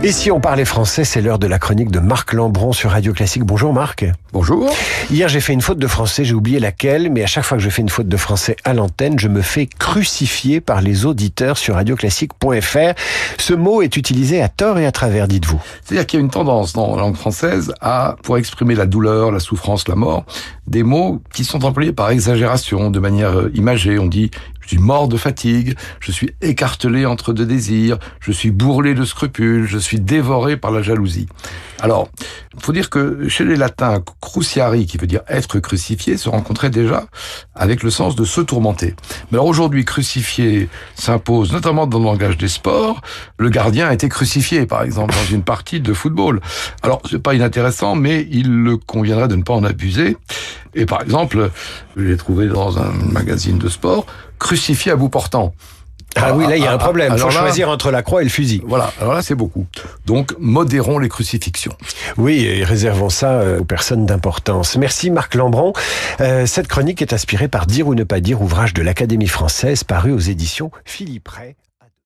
Et si on parlait français, c'est l'heure de la chronique de Marc Lambron sur Radio Classique. Bonjour Marc. Bonjour. Hier j'ai fait une faute de français, j'ai oublié laquelle, mais à chaque fois que je fais une faute de français à l'antenne, je me fais crucifier par les auditeurs sur radioclassique.fr. Ce mot est utilisé à tort et à travers, dites-vous. C'est-à-dire qu'il y a une tendance dans la langue française à, pour exprimer la douleur, la souffrance, la mort, des mots qui sont employés par exagération, de manière euh, imagée. On dit je suis mort de fatigue, je suis écartelé entre deux désirs, je suis bourrelé de scrupules, je suis dévoré par la jalousie. Alors, il faut dire que chez les latins, cruciari, qui veut dire être crucifié, se rencontrait déjà avec le sens de se tourmenter. Mais alors aujourd'hui, crucifié s'impose notamment dans le langage des sports. Le gardien a été crucifié, par exemple, dans une partie de football. Alors, c'est pas inintéressant, mais il le conviendrait de ne pas en abuser. Et par exemple, je l'ai trouvé dans un magazine de sport, crucifié à bout portant. Ah oui, là, il y a un Ah, problème. Il faut là- choisir entre la croix et le fusil. Voilà, alors là, c'est beaucoup. Donc, modérons les crucifixions. Oui, et réservons ça euh, aux personnes d'importance. Merci Marc Lambron. Euh, cette chronique est inspirée par Dire ou ne pas dire, ouvrage de l'Académie française paru aux éditions Philippe Ray.